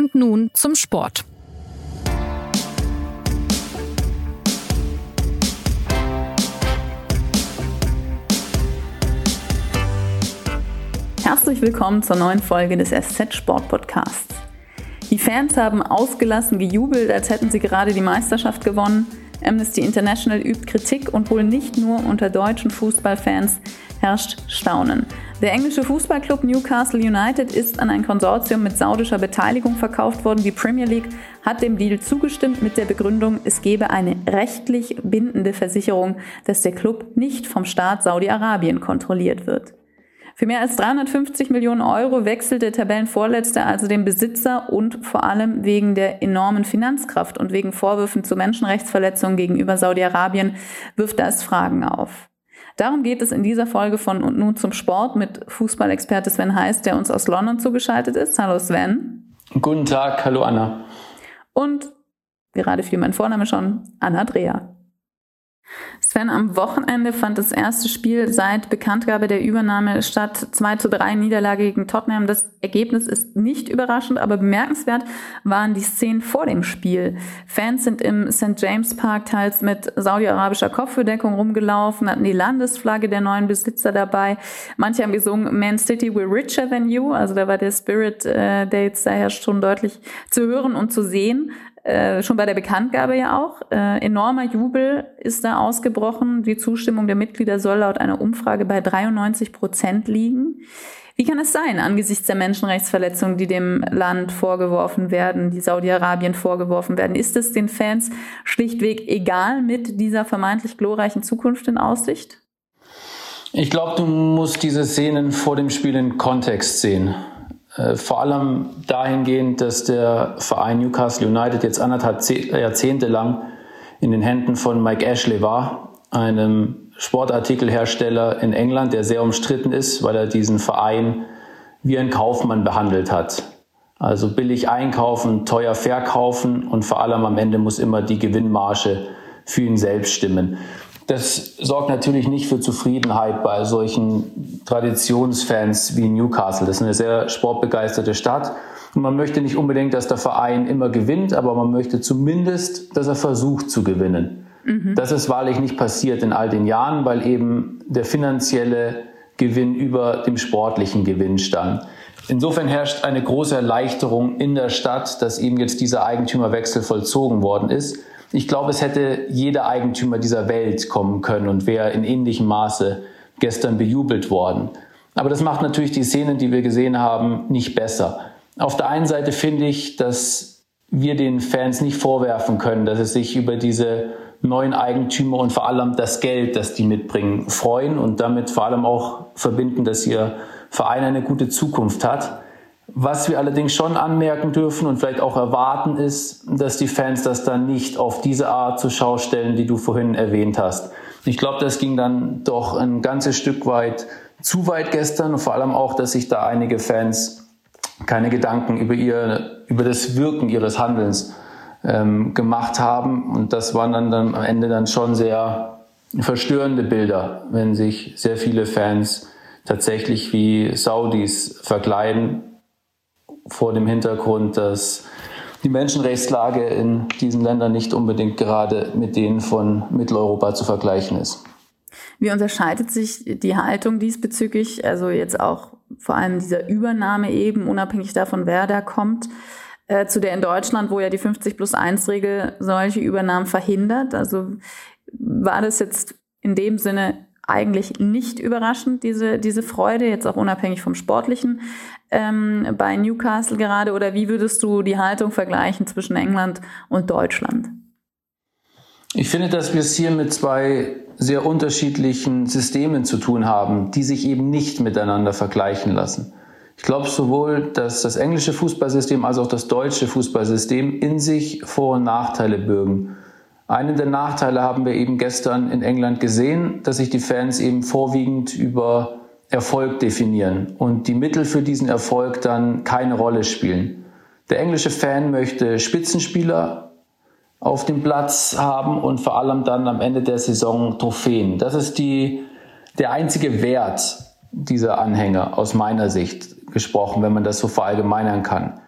Und nun zum Sport. Herzlich willkommen zur neuen Folge des SZ Sport Podcasts. Die Fans haben ausgelassen gejubelt, als hätten sie gerade die Meisterschaft gewonnen. Amnesty International übt Kritik und wohl nicht nur unter deutschen Fußballfans herrscht Staunen. Der englische Fußballclub Newcastle United ist an ein Konsortium mit saudischer Beteiligung verkauft worden. Die Premier League hat dem Deal zugestimmt mit der Begründung, es gebe eine rechtlich bindende Versicherung, dass der Club nicht vom Staat Saudi-Arabien kontrolliert wird. Für mehr als 350 Millionen Euro wechselt der Tabellenvorletzte also den Besitzer und vor allem wegen der enormen Finanzkraft und wegen Vorwürfen zu Menschenrechtsverletzungen gegenüber Saudi-Arabien wirft das Fragen auf. Darum geht es in dieser Folge von Und nun zum Sport mit Fußballexperte Sven Heiß, der uns aus London zugeschaltet ist. Hallo Sven. Guten Tag, hallo Anna. Und gerade fiel mein Vorname schon, Anna Dreher. Sven, am Wochenende fand das erste Spiel seit Bekanntgabe der Übernahme statt. 2 zu 3 Niederlage gegen Tottenham. Das Ergebnis ist nicht überraschend, aber bemerkenswert waren die Szenen vor dem Spiel. Fans sind im St. James Park teils mit saudi-arabischer Kopfbedeckung rumgelaufen, hatten die Landesflagge der neuen Besitzer dabei. Manche haben gesungen, Man City we're richer than you. Also da war der Spirit, äh, der jetzt daher schon deutlich zu hören und zu sehen. Äh, schon bei der Bekanntgabe ja auch. Äh, enormer Jubel ist da ausgebrochen. Die Zustimmung der Mitglieder soll laut einer Umfrage bei 93 Prozent liegen. Wie kann es sein, angesichts der Menschenrechtsverletzungen, die dem Land vorgeworfen werden, die Saudi-Arabien vorgeworfen werden? Ist es den Fans schlichtweg egal mit dieser vermeintlich glorreichen Zukunft in Aussicht? Ich glaube, du musst diese Szenen vor dem Spiel in Kontext sehen. Äh, vor allem dahingehend, dass der Verein Newcastle United jetzt anderthalb Jahrzehnte lang in den Händen von Mike Ashley war, einem Sportartikelhersteller in England, der sehr umstritten ist, weil er diesen Verein wie ein Kaufmann behandelt hat. Also billig einkaufen, teuer verkaufen und vor allem am Ende muss immer die Gewinnmarge für ihn selbst stimmen. Das sorgt natürlich nicht für Zufriedenheit bei solchen Traditionsfans wie Newcastle. Das ist eine sehr sportbegeisterte Stadt. Und man möchte nicht unbedingt, dass der Verein immer gewinnt, aber man möchte zumindest, dass er versucht zu gewinnen. Mhm. Das ist wahrlich nicht passiert in all den Jahren, weil eben der finanzielle Gewinn über dem sportlichen Gewinn stand. Insofern herrscht eine große Erleichterung in der Stadt, dass eben jetzt dieser Eigentümerwechsel vollzogen worden ist. Ich glaube, es hätte jeder Eigentümer dieser Welt kommen können und wäre in ähnlichem Maße gestern bejubelt worden. Aber das macht natürlich die Szenen, die wir gesehen haben, nicht besser. Auf der einen Seite finde ich, dass wir den Fans nicht vorwerfen können, dass es sich über diese neuen Eigentümer und vor allem das Geld, das die mitbringen, freuen und damit vor allem auch verbinden, dass ihr Verein eine gute Zukunft hat. Was wir allerdings schon anmerken dürfen und vielleicht auch erwarten ist, dass die Fans das dann nicht auf diese Art zur Schau stellen, die du vorhin erwähnt hast. Ich glaube, das ging dann doch ein ganzes Stück weit zu weit gestern und vor allem auch, dass sich da einige Fans keine Gedanken über ihr, über das Wirken ihres Handelns ähm, gemacht haben. Und das waren dann, dann am Ende dann schon sehr verstörende Bilder, wenn sich sehr viele Fans tatsächlich wie Saudis verkleiden vor dem Hintergrund, dass die Menschenrechtslage in diesen Ländern nicht unbedingt gerade mit denen von Mitteleuropa zu vergleichen ist. Wie unterscheidet sich die Haltung diesbezüglich, also jetzt auch vor allem dieser Übernahme eben, unabhängig davon, wer da kommt, äh, zu der in Deutschland, wo ja die 50 plus 1 Regel solche Übernahmen verhindert? Also war das jetzt in dem Sinne eigentlich nicht überraschend, diese, diese Freude, jetzt auch unabhängig vom Sportlichen ähm, bei Newcastle gerade? Oder wie würdest du die Haltung vergleichen zwischen England und Deutschland? Ich finde, dass wir es hier mit zwei sehr unterschiedlichen Systemen zu tun haben, die sich eben nicht miteinander vergleichen lassen. Ich glaube sowohl, dass das englische Fußballsystem als auch das deutsche Fußballsystem in sich Vor- und Nachteile bürgen. Einen der Nachteile haben wir eben gestern in England gesehen, dass sich die Fans eben vorwiegend über Erfolg definieren und die Mittel für diesen Erfolg dann keine Rolle spielen. Der englische Fan möchte Spitzenspieler auf dem Platz haben und vor allem dann am Ende der Saison Trophäen. Das ist die, der einzige Wert dieser Anhänger aus meiner Sicht gesprochen, wenn man das so verallgemeinern kann.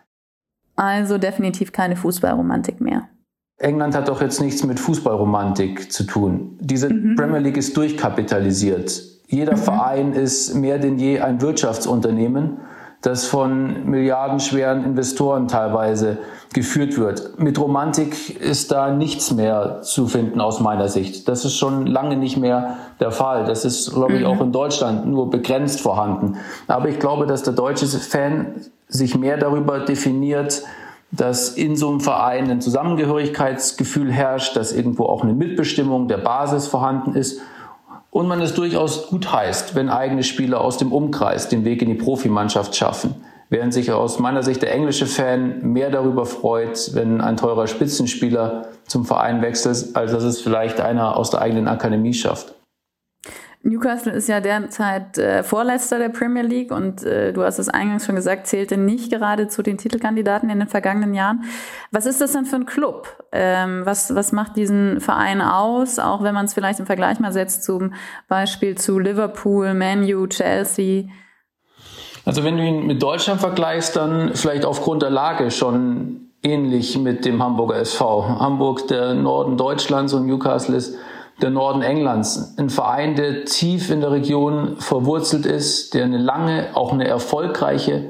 Also definitiv keine Fußballromantik mehr. England hat doch jetzt nichts mit Fußballromantik zu tun. Diese mhm. Premier League ist durchkapitalisiert. Jeder mhm. Verein ist mehr denn je ein Wirtschaftsunternehmen, das von milliardenschweren Investoren teilweise geführt wird. Mit Romantik ist da nichts mehr zu finden aus meiner Sicht. Das ist schon lange nicht mehr der Fall. Das ist, glaube ich, mhm. auch in Deutschland nur begrenzt vorhanden. Aber ich glaube, dass der deutsche Fan sich mehr darüber definiert, dass in so einem Verein ein Zusammengehörigkeitsgefühl herrscht, dass irgendwo auch eine Mitbestimmung der Basis vorhanden ist und man es durchaus gut heißt, wenn eigene Spieler aus dem Umkreis den Weg in die Profimannschaft schaffen. Während sich aus meiner Sicht der englische Fan mehr darüber freut, wenn ein teurer Spitzenspieler zum Verein wechselt, als dass es vielleicht einer aus der eigenen Akademie schafft. Newcastle ist ja derzeit äh, Vorletzter der Premier League und äh, du hast es eingangs schon gesagt, zählte nicht gerade zu den Titelkandidaten in den vergangenen Jahren. Was ist das denn für ein Club? Ähm, was, was macht diesen Verein aus, auch wenn man es vielleicht im Vergleich mal setzt zum Beispiel zu Liverpool, Manu, Chelsea? Also wenn du ihn mit Deutschland vergleichst, dann vielleicht aufgrund der Lage schon ähnlich mit dem Hamburger SV. Hamburg, der Norden Deutschlands und Newcastle ist der Norden Englands. Ein Verein, der tief in der Region verwurzelt ist, der eine lange, auch eine erfolgreiche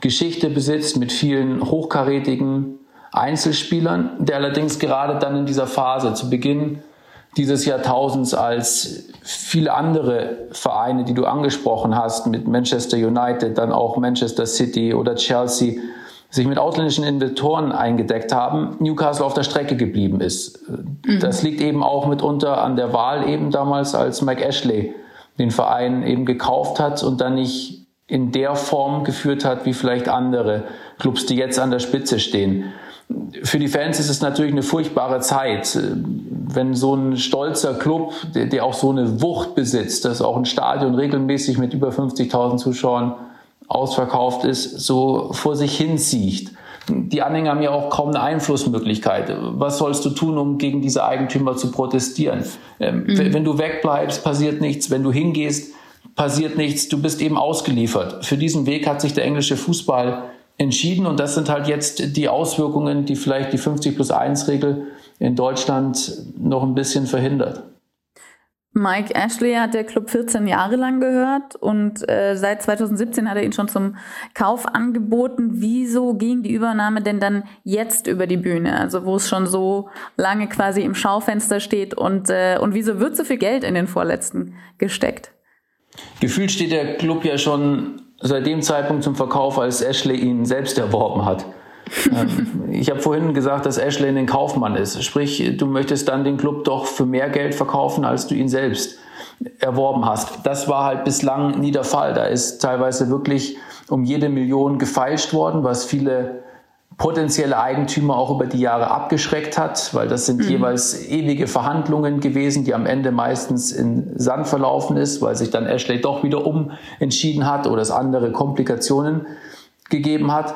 Geschichte besitzt mit vielen hochkarätigen Einzelspielern, der allerdings gerade dann in dieser Phase zu Beginn dieses Jahrtausends als viele andere Vereine, die du angesprochen hast, mit Manchester United, dann auch Manchester City oder Chelsea, sich mit ausländischen Investoren eingedeckt haben, Newcastle auf der Strecke geblieben ist. Mhm. Das liegt eben auch mitunter an der Wahl eben damals, als Mike Ashley den Verein eben gekauft hat und dann nicht in der Form geführt hat, wie vielleicht andere Clubs, die jetzt an der Spitze stehen. Für die Fans ist es natürlich eine furchtbare Zeit, wenn so ein stolzer Club, der, der auch so eine Wucht besitzt, dass auch ein Stadion regelmäßig mit über 50.000 Zuschauern ausverkauft ist, so vor sich hin sieht. Die Anhänger haben ja auch kaum eine Einflussmöglichkeit. Was sollst du tun, um gegen diese Eigentümer zu protestieren? Ähm, mhm. Wenn du wegbleibst, passiert nichts. Wenn du hingehst, passiert nichts. Du bist eben ausgeliefert. Für diesen Weg hat sich der englische Fußball entschieden und das sind halt jetzt die Auswirkungen, die vielleicht die 50 plus 1 Regel in Deutschland noch ein bisschen verhindert. Mike Ashley hat der Club 14 Jahre lang gehört und äh, seit 2017 hat er ihn schon zum Kauf angeboten. Wieso ging die Übernahme denn dann jetzt über die Bühne? Also wo es schon so lange quasi im Schaufenster steht und, äh, und wieso wird so viel Geld in den Vorletzten gesteckt? Gefühlt steht der Club ja schon seit dem Zeitpunkt zum Verkauf, als Ashley ihn selbst erworben hat. Ähm, ich habe vorhin gesagt, dass Ashley ein Kaufmann ist. Sprich, du möchtest dann den Club doch für mehr Geld verkaufen, als du ihn selbst erworben hast. Das war halt bislang nie der Fall. Da ist teilweise wirklich um jede Million gefeilscht worden, was viele potenzielle Eigentümer auch über die Jahre abgeschreckt hat, weil das sind mhm. jeweils ewige Verhandlungen gewesen, die am Ende meistens in Sand verlaufen ist, weil sich dann Ashley doch wieder umentschieden hat oder es andere Komplikationen gegeben hat.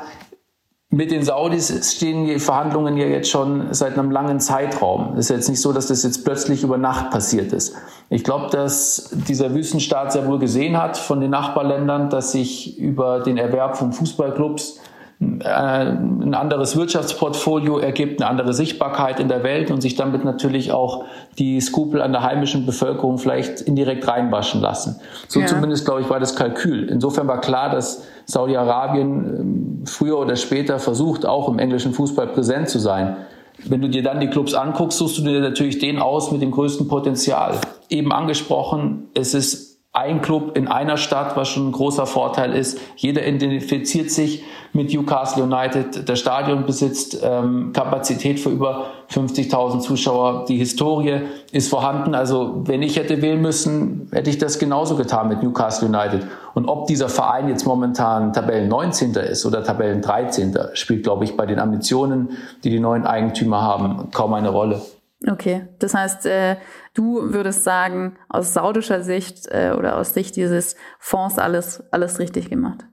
Mit den Saudis stehen die Verhandlungen ja jetzt schon seit einem langen Zeitraum. Es ist jetzt nicht so, dass das jetzt plötzlich über Nacht passiert ist. Ich glaube, dass dieser Wüstenstaat sehr wohl gesehen hat von den Nachbarländern, dass sich über den Erwerb von Fußballclubs ein anderes Wirtschaftsportfolio ergibt, eine andere Sichtbarkeit in der Welt und sich damit natürlich auch die Skrupel an der heimischen Bevölkerung vielleicht indirekt reinwaschen lassen. So ja. zumindest, glaube ich, war das Kalkül. Insofern war klar, dass Saudi-Arabien ähm, früher oder später versucht, auch im englischen Fußball präsent zu sein. Wenn du dir dann die Clubs anguckst, suchst du dir natürlich den aus mit dem größten Potenzial. Eben angesprochen, es ist ein Club in einer Stadt, was schon ein großer Vorteil ist. Jeder identifiziert sich mit Newcastle United. Der Stadion besitzt ähm, Kapazität für über 50.000 Zuschauer. Die Historie ist vorhanden. Also wenn ich hätte wählen müssen, hätte ich das genauso getan mit Newcastle United. Und ob dieser Verein jetzt momentan Tabellen 19. ist oder Tabellen 13. spielt, glaube ich, bei den Ambitionen, die die neuen Eigentümer haben, kaum eine Rolle. Okay, das heißt, äh, du würdest sagen, aus saudischer Sicht äh, oder aus Sicht dieses Fonds alles, alles richtig gemacht?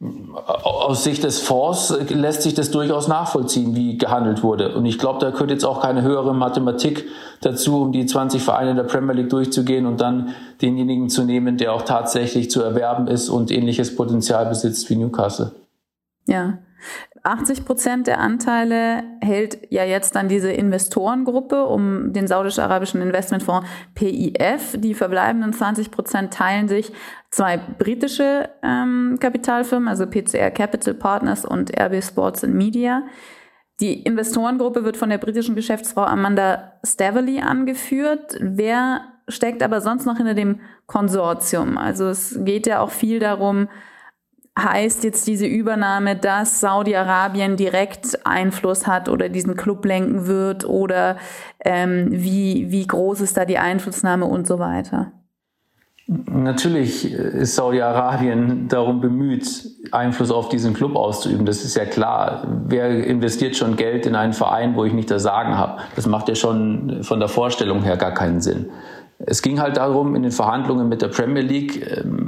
Aus Sicht des Fonds lässt sich das durchaus nachvollziehen, wie gehandelt wurde. Und ich glaube, da gehört jetzt auch keine höhere Mathematik dazu, um die 20 Vereine in der Premier League durchzugehen und dann denjenigen zu nehmen, der auch tatsächlich zu erwerben ist und ähnliches Potenzial besitzt wie Newcastle. Ja. 80 Prozent der Anteile hält ja jetzt dann diese Investorengruppe um den saudisch-arabischen Investmentfonds PIF. Die verbleibenden 20 Prozent teilen sich zwei britische ähm, Kapitalfirmen, also PCR Capital Partners und RB Sports and Media. Die Investorengruppe wird von der britischen Geschäftsfrau Amanda Staveley angeführt. Wer steckt aber sonst noch hinter dem Konsortium? Also es geht ja auch viel darum, heißt jetzt diese Übernahme, dass Saudi-Arabien direkt Einfluss hat oder diesen Club lenken wird oder ähm, wie, wie groß ist da die Einflussnahme und so weiter? Natürlich ist Saudi-Arabien darum bemüht, Einfluss auf diesen Club auszuüben. Das ist ja klar. Wer investiert schon Geld in einen Verein, wo ich nicht das Sagen habe? Das macht ja schon von der Vorstellung her gar keinen Sinn. Es ging halt darum, in den Verhandlungen mit der Premier League ähm,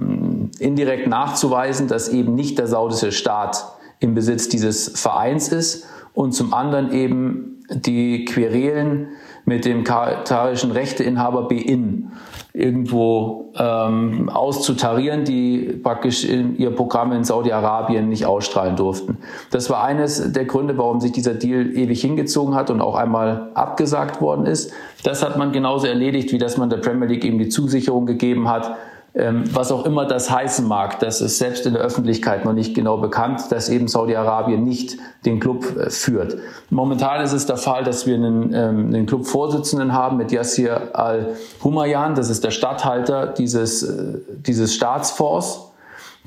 indirekt nachzuweisen, dass eben nicht der saudische Staat im Besitz dieses Vereins ist und zum anderen eben die Querelen mit dem katarischen Rechteinhaber BIN irgendwo ähm, auszutarieren, die praktisch in ihr Programm in Saudi-Arabien nicht ausstrahlen durften. Das war eines der Gründe, warum sich dieser Deal ewig hingezogen hat und auch einmal abgesagt worden ist. Das hat man genauso erledigt, wie dass man der Premier League eben die Zusicherung gegeben hat, was auch immer das heißen mag, das ist selbst in der Öffentlichkeit noch nicht genau bekannt, dass eben Saudi-Arabien nicht den Club äh, führt. Momentan ist es der Fall, dass wir einen, ähm, einen Clubvorsitzenden haben mit Yassir Al-Humayan, das ist der Statthalter dieses, äh, dieses Staatsfonds,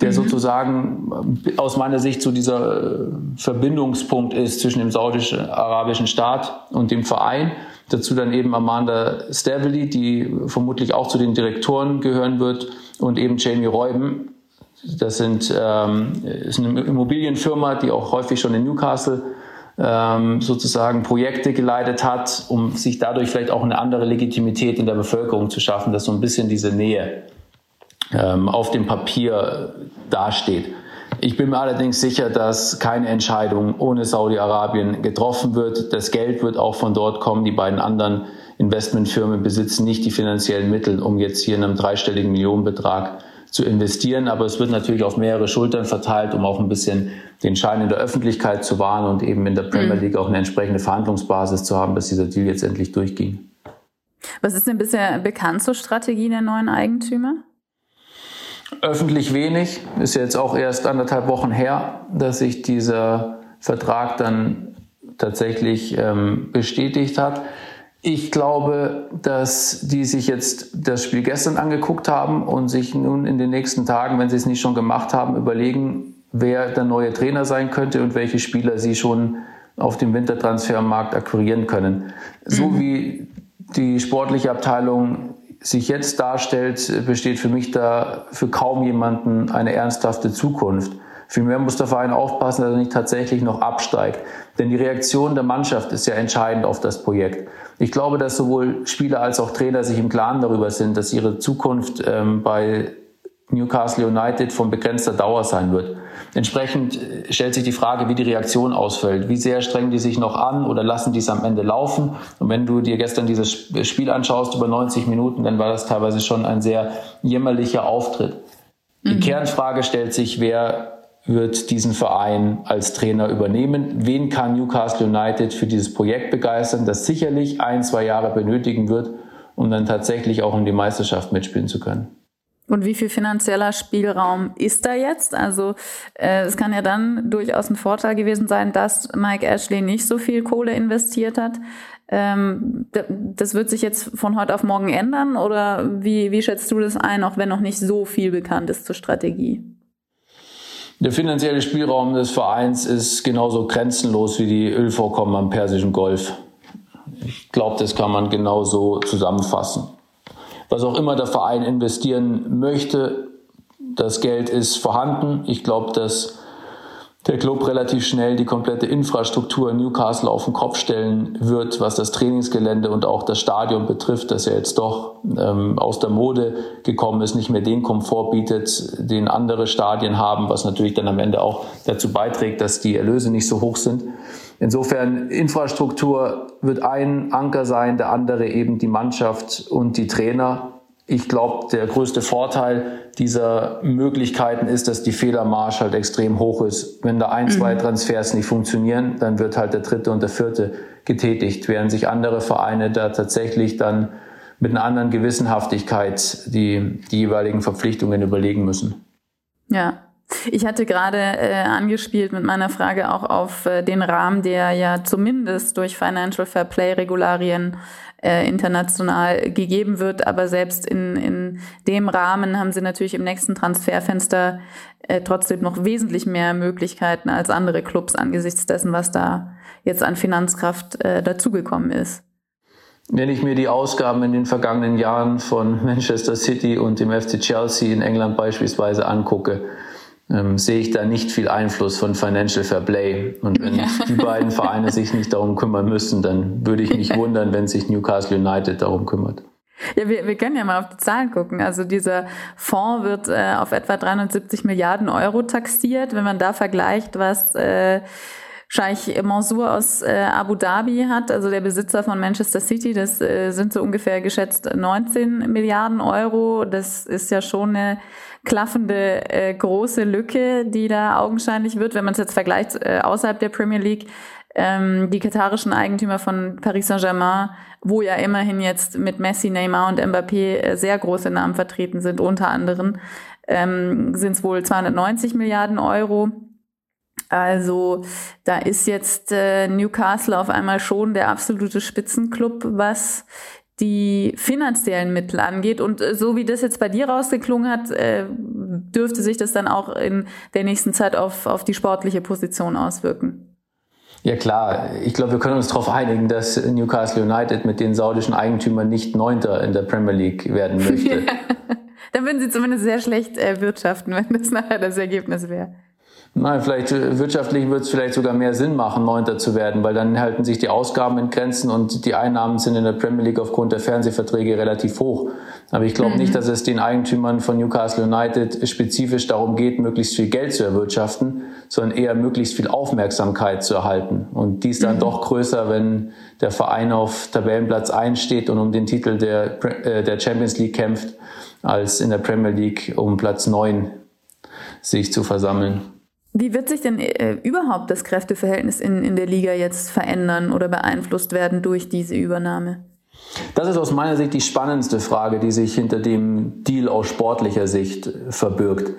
der mhm. sozusagen äh, aus meiner Sicht so dieser Verbindungspunkt ist zwischen dem saudischen-arabischen Staat und dem Verein. Dazu dann eben Amanda Staveley, die vermutlich auch zu den Direktoren gehören wird, und eben Jamie Reuben. Das sind, ähm, ist eine Immobilienfirma, die auch häufig schon in Newcastle ähm, sozusagen Projekte geleitet hat, um sich dadurch vielleicht auch eine andere Legitimität in der Bevölkerung zu schaffen, dass so ein bisschen diese Nähe ähm, auf dem Papier dasteht. Ich bin mir allerdings sicher, dass keine Entscheidung ohne Saudi-Arabien getroffen wird. Das Geld wird auch von dort kommen. Die beiden anderen Investmentfirmen besitzen nicht die finanziellen Mittel, um jetzt hier in einem dreistelligen Millionenbetrag zu investieren. Aber es wird natürlich auf mehrere Schultern verteilt, um auch ein bisschen den Schein in der Öffentlichkeit zu wahren und eben in der Premier mhm. League auch eine entsprechende Verhandlungsbasis zu haben, dass dieser Deal jetzt endlich durchging. Was ist denn bisher bekannt zur Strategie der neuen Eigentümer? Öffentlich wenig. Ist jetzt auch erst anderthalb Wochen her, dass sich dieser Vertrag dann tatsächlich ähm, bestätigt hat. Ich glaube, dass die sich jetzt das Spiel gestern angeguckt haben und sich nun in den nächsten Tagen, wenn sie es nicht schon gemacht haben, überlegen, wer der neue Trainer sein könnte und welche Spieler sie schon auf dem Wintertransfermarkt akquirieren können. So mhm. wie die sportliche Abteilung sich jetzt darstellt, besteht für mich da für kaum jemanden eine ernsthafte Zukunft. Vielmehr muss der Verein aufpassen, dass er nicht tatsächlich noch absteigt. Denn die Reaktion der Mannschaft ist ja entscheidend auf das Projekt. Ich glaube, dass sowohl Spieler als auch Trainer sich im Klaren darüber sind, dass ihre Zukunft ähm, bei Newcastle United von begrenzter Dauer sein wird. Entsprechend äh, stellt sich die Frage, wie die Reaktion ausfällt. Wie sehr strengen die sich noch an oder lassen die es am Ende laufen? Und wenn du dir gestern dieses Spiel anschaust über 90 Minuten, dann war das teilweise schon ein sehr jämmerlicher Auftritt. Die mhm. Kernfrage stellt sich, wer wird diesen Verein als Trainer übernehmen? Wen kann Newcastle United für dieses Projekt begeistern, das sicherlich ein, zwei Jahre benötigen wird, um dann tatsächlich auch um die Meisterschaft mitspielen zu können? Und wie viel finanzieller Spielraum ist da jetzt? Also äh, es kann ja dann durchaus ein Vorteil gewesen sein, dass Mike Ashley nicht so viel Kohle investiert hat. Ähm, das wird sich jetzt von heute auf morgen ändern oder wie, wie schätzt du das ein, auch wenn noch nicht so viel bekannt ist zur Strategie? Der finanzielle Spielraum des Vereins ist genauso grenzenlos wie die Ölvorkommen am Persischen Golf. Ich glaube, das kann man genauso zusammenfassen was auch immer der Verein investieren möchte. Das Geld ist vorhanden. Ich glaube, dass der Club relativ schnell die komplette Infrastruktur in Newcastle auf den Kopf stellen wird, was das Trainingsgelände und auch das Stadion betrifft, das ja jetzt doch ähm, aus der Mode gekommen ist, nicht mehr den Komfort bietet, den andere Stadien haben, was natürlich dann am Ende auch dazu beiträgt, dass die Erlöse nicht so hoch sind. Insofern Infrastruktur wird ein Anker sein, der andere eben die Mannschaft und die Trainer. ich glaube, der größte Vorteil dieser Möglichkeiten ist, dass die Fehlermarge halt extrem hoch ist. Wenn da ein, zwei mhm. Transfers nicht funktionieren, dann wird halt der dritte und der vierte getätigt, während sich andere Vereine da tatsächlich dann mit einer anderen Gewissenhaftigkeit die, die jeweiligen Verpflichtungen überlegen müssen. Ja, ich hatte gerade äh, angespielt mit meiner Frage auch auf äh, den Rahmen, der ja zumindest durch Financial Fair Play Regularien äh, international gegeben wird. Aber selbst in, in dem Rahmen haben sie natürlich im nächsten Transferfenster äh, trotzdem noch wesentlich mehr Möglichkeiten als andere Clubs angesichts dessen, was da jetzt an Finanzkraft äh, dazugekommen ist. Wenn ich mir die Ausgaben in den vergangenen Jahren von Manchester City und dem FC Chelsea in England beispielsweise angucke, ähm, sehe ich da nicht viel Einfluss von Financial Fair Play. Und wenn ja. die beiden Vereine sich nicht darum kümmern müssen, dann würde ich mich ja. wundern, wenn sich Newcastle United darum kümmert. Ja, wir, wir können ja mal auf die Zahlen gucken. Also dieser Fonds wird äh, auf etwa 370 Milliarden Euro taxiert. Wenn man da vergleicht, was äh, Scheich Mansour aus äh, Abu Dhabi hat, also der Besitzer von Manchester City, das äh, sind so ungefähr geschätzt 19 Milliarden Euro. Das ist ja schon eine klaffende äh, große Lücke, die da augenscheinlich wird, wenn man es jetzt vergleicht äh, außerhalb der Premier League. Ähm, die katarischen Eigentümer von Paris Saint-Germain, wo ja immerhin jetzt mit Messi, Neymar und Mbappé äh, sehr große Namen vertreten sind, unter anderem, ähm, sind es wohl 290 Milliarden Euro. Also da ist jetzt äh, Newcastle auf einmal schon der absolute Spitzenclub, was die finanziellen Mittel angeht. Und äh, so wie das jetzt bei dir rausgeklungen hat, äh, dürfte sich das dann auch in der nächsten Zeit auf, auf die sportliche Position auswirken. Ja klar, ich glaube, wir können uns darauf einigen, dass Newcastle United mit den saudischen Eigentümern nicht Neunter in der Premier League werden möchte. dann würden sie zumindest sehr schlecht äh, wirtschaften, wenn das nachher das Ergebnis wäre. Nein, vielleicht äh, wirtschaftlich wird es vielleicht sogar mehr Sinn machen, Neunter zu werden, weil dann halten sich die Ausgaben in Grenzen und die Einnahmen sind in der Premier League aufgrund der Fernsehverträge relativ hoch. Aber ich glaube mhm. nicht, dass es den Eigentümern von Newcastle United spezifisch darum geht, möglichst viel Geld zu erwirtschaften, sondern eher möglichst viel Aufmerksamkeit zu erhalten. Und die ist dann mhm. doch größer, wenn der Verein auf Tabellenplatz 1 steht und um den Titel der, äh, der Champions League kämpft, als in der Premier League um Platz 9 sich zu versammeln. Wie wird sich denn äh, überhaupt das Kräfteverhältnis in, in der Liga jetzt verändern oder beeinflusst werden durch diese Übernahme? Das ist aus meiner Sicht die spannendste Frage, die sich hinter dem Deal aus sportlicher Sicht verbirgt.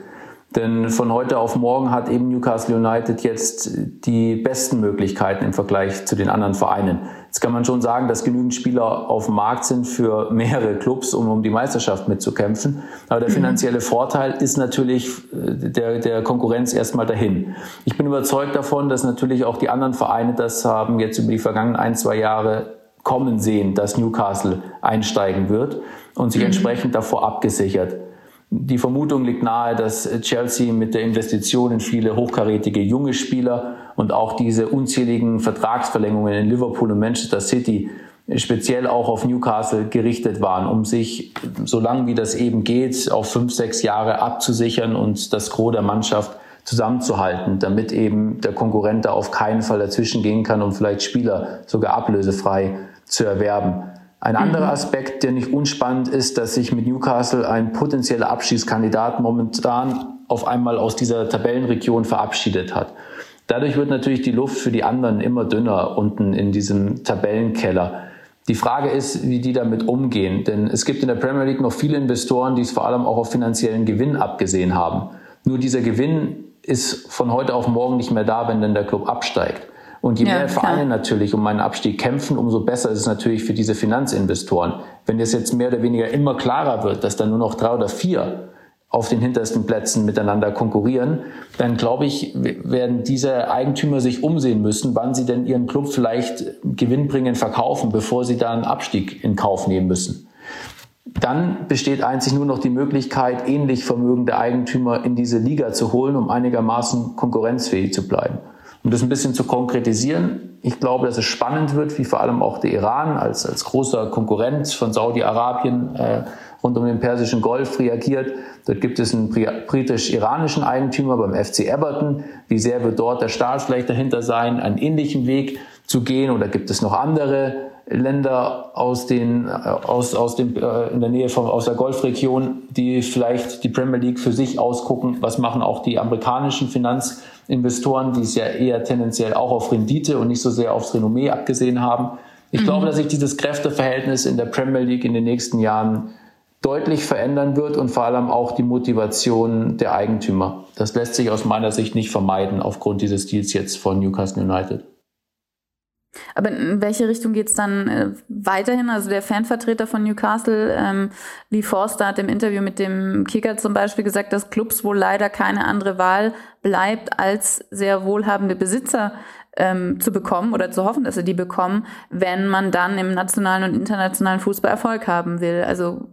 Denn von heute auf morgen hat eben Newcastle United jetzt die besten Möglichkeiten im Vergleich zu den anderen Vereinen. Jetzt kann man schon sagen, dass genügend Spieler auf dem Markt sind für mehrere Clubs, um um die Meisterschaft mitzukämpfen. Aber der mhm. finanzielle Vorteil ist natürlich äh, der, der Konkurrenz erstmal dahin. Ich bin überzeugt davon, dass natürlich auch die anderen Vereine das haben jetzt über die vergangenen ein, zwei Jahre kommen sehen, dass Newcastle einsteigen wird und sich mhm. entsprechend davor abgesichert. Die Vermutung liegt nahe, dass Chelsea mit der Investition in viele hochkarätige junge Spieler und auch diese unzähligen Vertragsverlängerungen in Liverpool und Manchester City speziell auch auf Newcastle gerichtet waren, um sich so lange wie das eben geht auf fünf, sechs Jahre abzusichern und das Gros der Mannschaft zusammenzuhalten, damit eben der Konkurrent da auf keinen Fall dazwischen gehen kann, um vielleicht Spieler sogar ablösefrei zu erwerben. Ein anderer mhm. Aspekt, der nicht unspannend ist, dass sich mit Newcastle ein potenzieller Abschiedskandidat momentan auf einmal aus dieser Tabellenregion verabschiedet hat. Dadurch wird natürlich die Luft für die anderen immer dünner unten in diesem Tabellenkeller. Die Frage ist, wie die damit umgehen, denn es gibt in der Premier League noch viele Investoren, die es vor allem auch auf finanziellen Gewinn abgesehen haben. Nur dieser Gewinn ist von heute auf morgen nicht mehr da, wenn dann der Club absteigt. Und je ja, mehr Vereine klar. natürlich um einen Abstieg kämpfen, umso besser ist es natürlich für diese Finanzinvestoren. Wenn es jetzt mehr oder weniger immer klarer wird, dass dann nur noch drei oder vier auf den hintersten Plätzen miteinander konkurrieren, dann glaube ich, werden diese Eigentümer sich umsehen müssen, wann sie denn ihren Club vielleicht gewinnbringend verkaufen, bevor sie da einen Abstieg in Kauf nehmen müssen. Dann besteht einzig nur noch die Möglichkeit, ähnlich vermögende Eigentümer in diese Liga zu holen, um einigermaßen konkurrenzfähig zu bleiben. Um das ein bisschen zu konkretisieren, ich glaube, dass es spannend wird, wie vor allem auch der Iran als, als großer Konkurrent von Saudi-Arabien äh, rund um den Persischen Golf reagiert. Dort gibt es einen britisch-iranischen Eigentümer beim FC Everton. Wie sehr wird dort der Staat vielleicht dahinter sein, einen ähnlichen Weg zu gehen oder gibt es noch andere Länder aus den, aus, aus dem, äh, in der Nähe von, aus der Golfregion, die vielleicht die Premier League für sich ausgucken. Was machen auch die amerikanischen Finanzinvestoren, die es ja eher tendenziell auch auf Rendite und nicht so sehr aufs Renommee abgesehen haben. Ich mhm. glaube, dass sich dieses Kräfteverhältnis in der Premier League in den nächsten Jahren deutlich verändern wird und vor allem auch die Motivation der Eigentümer. Das lässt sich aus meiner Sicht nicht vermeiden aufgrund dieses Deals jetzt von Newcastle United. Aber in welche Richtung geht's dann äh, weiterhin? Also der Fanvertreter von Newcastle, ähm, Lee Forster, hat im Interview mit dem Kicker zum Beispiel gesagt, dass Clubs wohl leider keine andere Wahl bleibt, als sehr wohlhabende Besitzer ähm, zu bekommen oder zu hoffen, dass sie die bekommen, wenn man dann im nationalen und internationalen Fußball Erfolg haben will. Also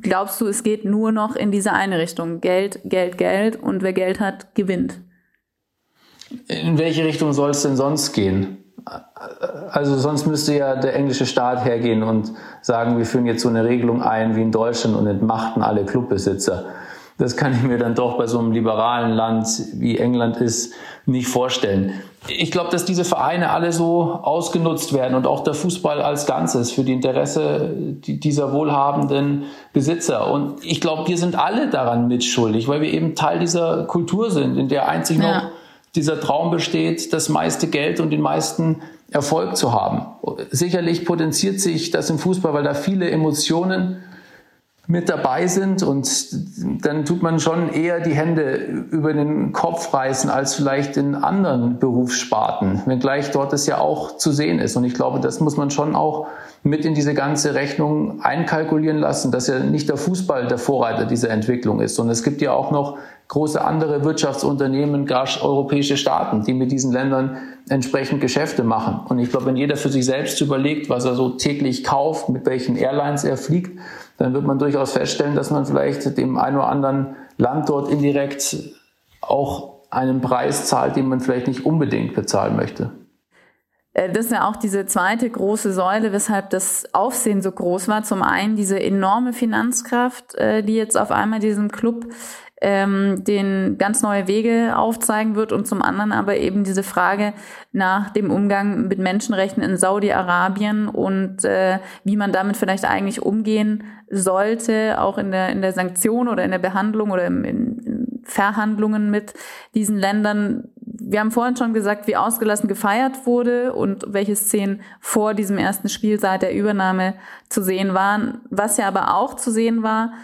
glaubst du, es geht nur noch in diese eine Richtung? Geld, Geld, Geld und wer Geld hat, gewinnt. In welche Richtung soll es denn sonst gehen? Also sonst müsste ja der englische Staat hergehen und sagen, wir führen jetzt so eine Regelung ein wie in Deutschland und entmachten alle Clubbesitzer. Das kann ich mir dann doch bei so einem liberalen Land wie England ist nicht vorstellen. Ich glaube, dass diese Vereine alle so ausgenutzt werden und auch der Fußball als Ganzes für die Interesse dieser wohlhabenden Besitzer. Und ich glaube, wir sind alle daran mitschuldig, weil wir eben Teil dieser Kultur sind, in der einzig noch ja dieser Traum besteht, das meiste Geld und den meisten Erfolg zu haben. Sicherlich potenziert sich das im Fußball, weil da viele Emotionen mit dabei sind und dann tut man schon eher die Hände über den Kopf reißen als vielleicht in anderen Berufssparten, wenngleich dort es ja auch zu sehen ist. Und ich glaube, das muss man schon auch mit in diese ganze Rechnung einkalkulieren lassen, dass ja nicht der Fußball der Vorreiter dieser Entwicklung ist, sondern es gibt ja auch noch große andere Wirtschaftsunternehmen, gar europäische Staaten, die mit diesen Ländern entsprechend Geschäfte machen. Und ich glaube, wenn jeder für sich selbst überlegt, was er so täglich kauft, mit welchen Airlines er fliegt, dann wird man durchaus feststellen, dass man vielleicht dem einen oder anderen Land dort indirekt auch einen Preis zahlt, den man vielleicht nicht unbedingt bezahlen möchte. Äh, das ist ja auch diese zweite große Säule, weshalb das Aufsehen so groß war. Zum einen diese enorme Finanzkraft, äh, die jetzt auf einmal diesem Club ähm, den ganz neue Wege aufzeigen wird und zum anderen aber eben diese Frage nach dem Umgang mit Menschenrechten in Saudi-Arabien und äh, wie man damit vielleicht eigentlich umgehen sollte, auch in der, in der Sanktion oder in der Behandlung oder in, in Verhandlungen mit diesen Ländern. Wir haben vorhin schon gesagt, wie ausgelassen gefeiert wurde und welche Szenen vor diesem ersten Spiel seit der Übernahme zu sehen waren. Was ja aber auch zu sehen war,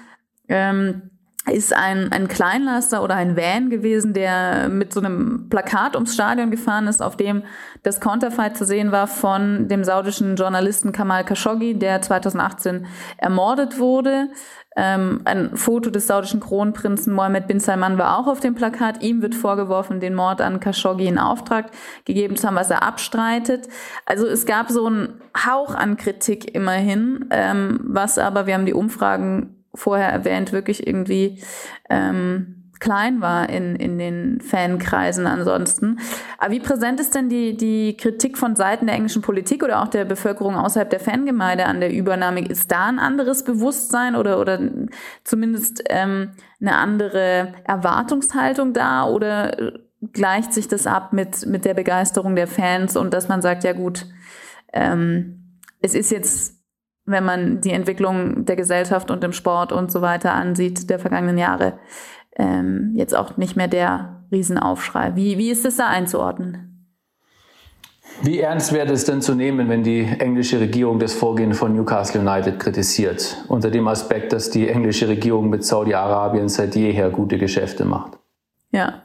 ähm, ist ein, ein Kleinlaster oder ein Van gewesen, der mit so einem Plakat ums Stadion gefahren ist, auf dem das Konterfei zu sehen war von dem saudischen Journalisten Kamal Khashoggi, der 2018 ermordet wurde. Ähm, ein Foto des saudischen Kronprinzen Mohammed bin Salman war auch auf dem Plakat. Ihm wird vorgeworfen, den Mord an Khashoggi in Auftrag gegeben zu haben, was er abstreitet. Also es gab so einen Hauch an Kritik immerhin, ähm, was aber, wir haben die Umfragen vorher erwähnt, wirklich irgendwie ähm, klein war in, in den Fankreisen ansonsten. Aber wie präsent ist denn die, die Kritik von Seiten der englischen Politik oder auch der Bevölkerung außerhalb der Fangemeinde an der Übernahme? Ist da ein anderes Bewusstsein oder, oder zumindest ähm, eine andere Erwartungshaltung da oder gleicht sich das ab mit, mit der Begeisterung der Fans und dass man sagt, ja gut, ähm, es ist jetzt wenn man die Entwicklung der Gesellschaft und im Sport und so weiter ansieht der vergangenen Jahre, ähm, jetzt auch nicht mehr der Riesenaufschrei. Wie, wie ist das da einzuordnen? Wie ernst wäre es denn zu nehmen, wenn die englische Regierung das Vorgehen von Newcastle United kritisiert, unter dem Aspekt, dass die englische Regierung mit Saudi-Arabien seit jeher gute Geschäfte macht? Ja,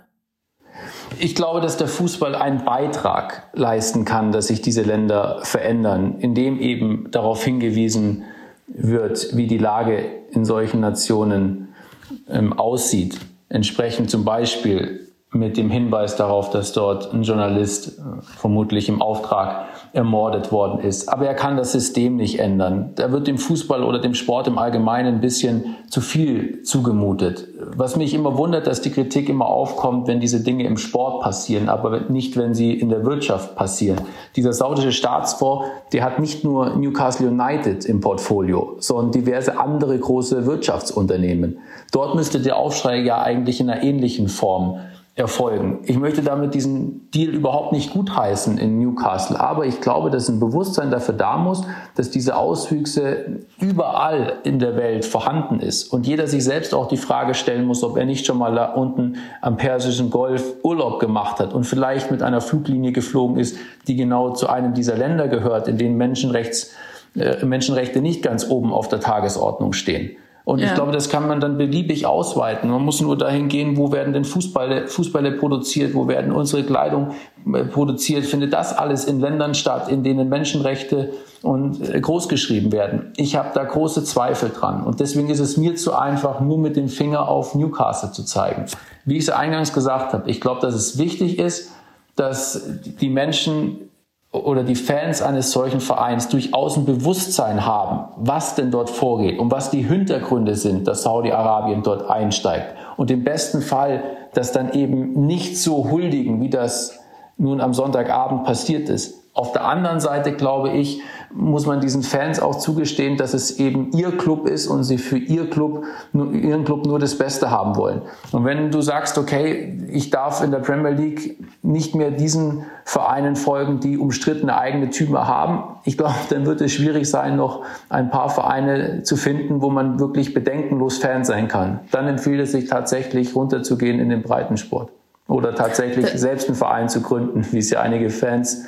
ich glaube, dass der Fußball einen Beitrag leisten kann, dass sich diese Länder verändern, indem eben darauf hingewiesen wird, wie die Lage in solchen Nationen ähm, aussieht. Entsprechend zum Beispiel mit dem Hinweis darauf, dass dort ein Journalist äh, vermutlich im Auftrag ermordet worden ist. Aber er kann das System nicht ändern. Da wird dem Fußball oder dem Sport im Allgemeinen ein bisschen zu viel zugemutet. Was mich immer wundert, dass die Kritik immer aufkommt, wenn diese Dinge im Sport passieren, aber nicht, wenn sie in der Wirtschaft passieren. Dieser saudische Staatsfonds, der hat nicht nur Newcastle United im Portfolio, sondern diverse andere große Wirtschaftsunternehmen. Dort müsste der Aufschrei ja eigentlich in einer ähnlichen Form erfolgen. Ich möchte damit diesen Deal überhaupt nicht gutheißen in Newcastle, aber ich glaube, dass ein Bewusstsein dafür da muss, dass diese Auswüchse überall in der Welt vorhanden ist und jeder sich selbst auch die Frage stellen muss, ob er nicht schon mal da unten am Persischen Golf Urlaub gemacht hat und vielleicht mit einer Fluglinie geflogen ist, die genau zu einem dieser Länder gehört, in denen Menschenrechts, äh, Menschenrechte nicht ganz oben auf der Tagesordnung stehen. Und ja. ich glaube, das kann man dann beliebig ausweiten. Man muss nur dahin gehen, wo werden denn Fußballe, Fußballe produziert, wo werden unsere Kleidung äh, produziert. Findet das alles in Ländern statt, in denen Menschenrechte und äh, großgeschrieben werden. Ich habe da große Zweifel dran. Und deswegen ist es mir zu einfach, nur mit dem Finger auf Newcastle zu zeigen. Wie ich es eingangs gesagt habe, ich glaube, dass es wichtig ist, dass die Menschen oder die Fans eines solchen Vereins durchaus ein Bewusstsein haben, was denn dort vorgeht und was die Hintergründe sind, dass Saudi-Arabien dort einsteigt. Und im besten Fall das dann eben nicht so huldigen, wie das nun am Sonntagabend passiert ist. Auf der anderen Seite glaube ich, muss man diesen Fans auch zugestehen, dass es eben ihr Club ist und sie für ihr Club, ihren Club nur das Beste haben wollen. Und wenn du sagst, okay, ich darf in der Premier League nicht mehr diesen Vereinen folgen, die umstrittene eigene Typen haben, ich glaube, dann wird es schwierig sein, noch ein paar Vereine zu finden, wo man wirklich bedenkenlos Fan sein kann. Dann empfiehlt es sich tatsächlich runterzugehen in den Breitensport oder tatsächlich selbst einen Verein zu gründen, wie es ja einige Fans äh,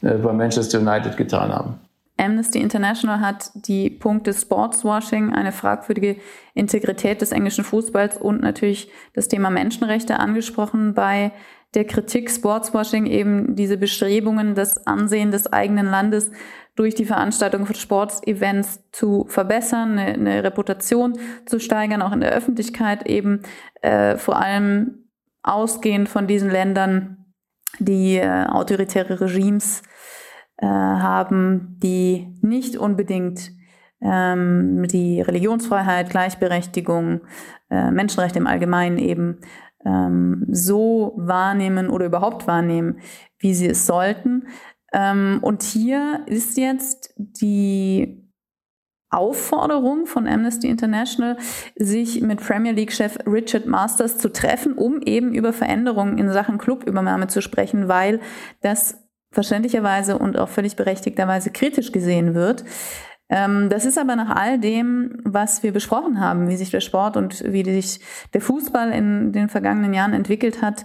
bei Manchester United getan haben. Amnesty International hat die Punkte Sportswashing, eine fragwürdige Integrität des englischen Fußballs und natürlich das Thema Menschenrechte angesprochen bei der Kritik Sportswashing eben diese Bestrebungen, das Ansehen des eigenen Landes durch die Veranstaltung von Sportsevents zu verbessern, eine, eine, Reputation zu steigern, auch in der Öffentlichkeit eben äh, vor allem ausgehend von diesen Ländern, die äh, autoritäre Regimes äh, haben, die nicht unbedingt ähm, die Religionsfreiheit, Gleichberechtigung, äh, Menschenrechte im Allgemeinen eben ähm, so wahrnehmen oder überhaupt wahrnehmen, wie sie es sollten. Ähm, und hier ist jetzt die Aufforderung von Amnesty International, sich mit Premier League-Chef Richard Masters zu treffen, um eben über Veränderungen in Sachen Clubübernahme zu sprechen, weil das verständlicherweise und auch völlig berechtigterweise kritisch gesehen wird. Ähm, das ist aber nach all dem, was wir besprochen haben, wie sich der Sport und wie sich der Fußball in den vergangenen Jahren entwickelt hat,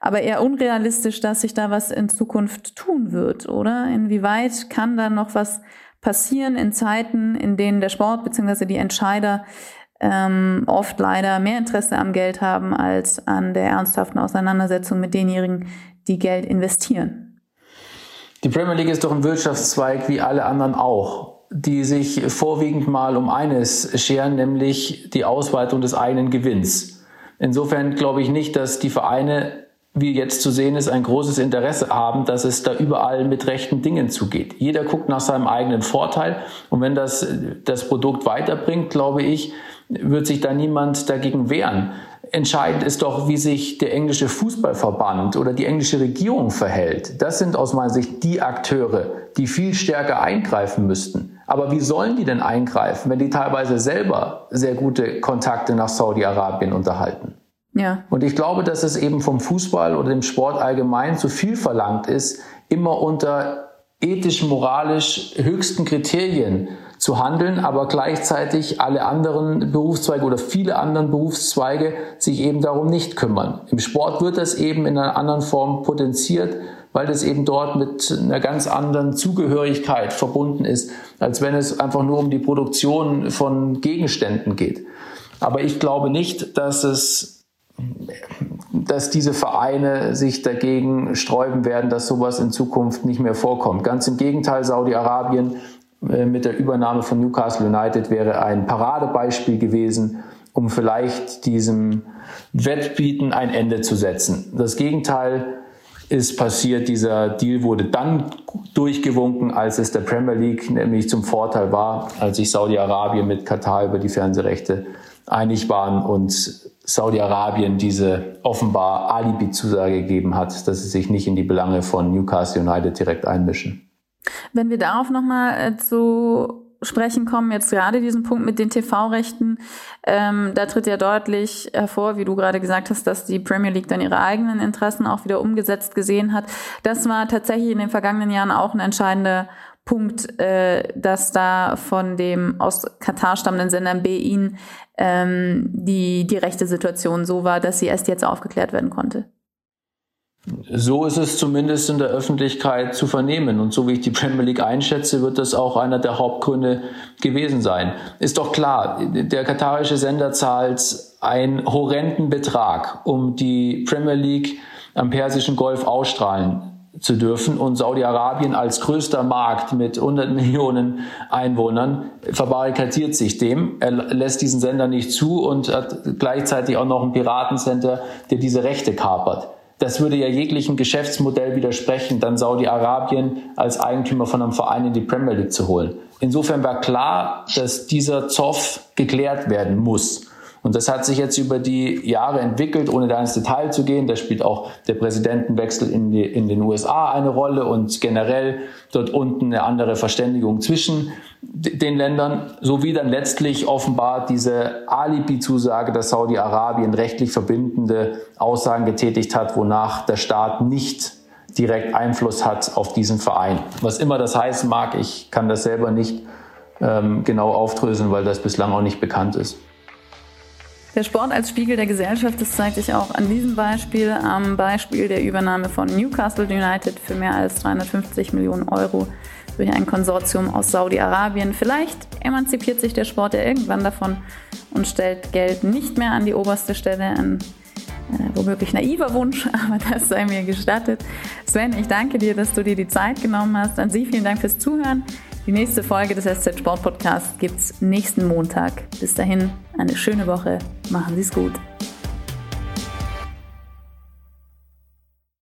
aber eher unrealistisch, dass sich da was in Zukunft tun wird, oder? Inwieweit kann da noch was passieren in Zeiten, in denen der Sport bzw. die Entscheider ähm, oft leider mehr Interesse am Geld haben als an der ernsthaften Auseinandersetzung mit denjenigen, die Geld investieren? Die Premier League ist doch ein Wirtschaftszweig wie alle anderen auch, die sich vorwiegend mal um eines scheren, nämlich die Ausweitung des eigenen Gewinns. Insofern glaube ich nicht, dass die Vereine, wie jetzt zu sehen ist, ein großes Interesse haben, dass es da überall mit rechten Dingen zugeht. Jeder guckt nach seinem eigenen Vorteil und wenn das das Produkt weiterbringt, glaube ich, wird sich da niemand dagegen wehren. Entscheidend ist doch, wie sich der englische Fußballverband oder die englische Regierung verhält. Das sind aus meiner Sicht die Akteure, die viel stärker eingreifen müssten. Aber wie sollen die denn eingreifen, wenn die teilweise selber sehr gute Kontakte nach Saudi-Arabien unterhalten? Ja. Und ich glaube, dass es eben vom Fußball oder dem Sport allgemein zu viel verlangt ist, immer unter ethisch, moralisch höchsten Kriterien zu handeln, aber gleichzeitig alle anderen Berufszweige oder viele anderen Berufszweige sich eben darum nicht kümmern. Im Sport wird das eben in einer anderen Form potenziert, weil das eben dort mit einer ganz anderen Zugehörigkeit verbunden ist, als wenn es einfach nur um die Produktion von Gegenständen geht. Aber ich glaube nicht, dass es dass diese Vereine sich dagegen sträuben werden, dass sowas in Zukunft nicht mehr vorkommt. Ganz im Gegenteil, Saudi-Arabien äh, mit der Übernahme von Newcastle United wäre ein Paradebeispiel gewesen, um vielleicht diesem Wettbieten ein Ende zu setzen. Das Gegenteil ist passiert. Dieser Deal wurde dann durchgewunken, als es der Premier League nämlich zum Vorteil war, als sich Saudi-Arabien mit Katar über die Fernsehrechte einig waren und Saudi-Arabien diese offenbar Alibi-Zusage gegeben hat, dass sie sich nicht in die Belange von Newcastle United direkt einmischen. Wenn wir darauf nochmal äh, zu sprechen kommen, jetzt gerade diesen Punkt mit den TV-Rechten. Ähm, da tritt ja deutlich hervor, wie du gerade gesagt hast, dass die Premier League dann ihre eigenen Interessen auch wieder umgesetzt gesehen hat. Das war tatsächlich in den vergangenen Jahren auch ein entscheidender Punkt, äh, dass da von dem aus Katar stammenden Sender BIN ähm, die, die rechte Situation so war, dass sie erst jetzt aufgeklärt werden konnte. So ist es zumindest in der Öffentlichkeit zu vernehmen. Und so wie ich die Premier League einschätze, wird das auch einer der Hauptgründe gewesen sein. Ist doch klar, der katarische Sender zahlt einen horrenden Betrag, um die Premier League am Persischen Golf ausstrahlen zu dürfen. Und Saudi-Arabien als größter Markt mit 100 Millionen Einwohnern verbarrikadiert sich dem. Er lässt diesen Sender nicht zu und hat gleichzeitig auch noch ein Piratencenter, der diese Rechte kapert. Das würde ja jeglichem Geschäftsmodell widersprechen, dann Saudi-Arabien als Eigentümer von einem Verein in die Premier League zu holen. Insofern war klar, dass dieser Zoff geklärt werden muss. Und das hat sich jetzt über die Jahre entwickelt, ohne da ins Detail zu gehen. Da spielt auch der Präsidentenwechsel in, die, in den USA eine Rolle und generell dort unten eine andere Verständigung zwischen den Ländern, sowie dann letztlich offenbar diese Alibi-Zusage, dass Saudi-Arabien rechtlich verbindende Aussagen getätigt hat, wonach der Staat nicht direkt Einfluss hat auf diesen Verein. Was immer das heißen mag, ich kann das selber nicht ähm, genau aufdröseln, weil das bislang auch nicht bekannt ist. Der Sport als Spiegel der Gesellschaft, das zeigt sich auch an diesem Beispiel, am Beispiel der Übernahme von Newcastle United für mehr als 350 Millionen Euro durch ein Konsortium aus Saudi-Arabien. Vielleicht emanzipiert sich der Sport ja irgendwann davon und stellt Geld nicht mehr an die oberste Stelle. Ein äh, womöglich naiver Wunsch, aber das sei mir gestattet. Sven, ich danke dir, dass du dir die Zeit genommen hast. An Sie vielen Dank fürs Zuhören. Die nächste Folge des SZ Sport Podcasts gibt es nächsten Montag. Bis dahin eine schöne Woche. Machen Sie es gut.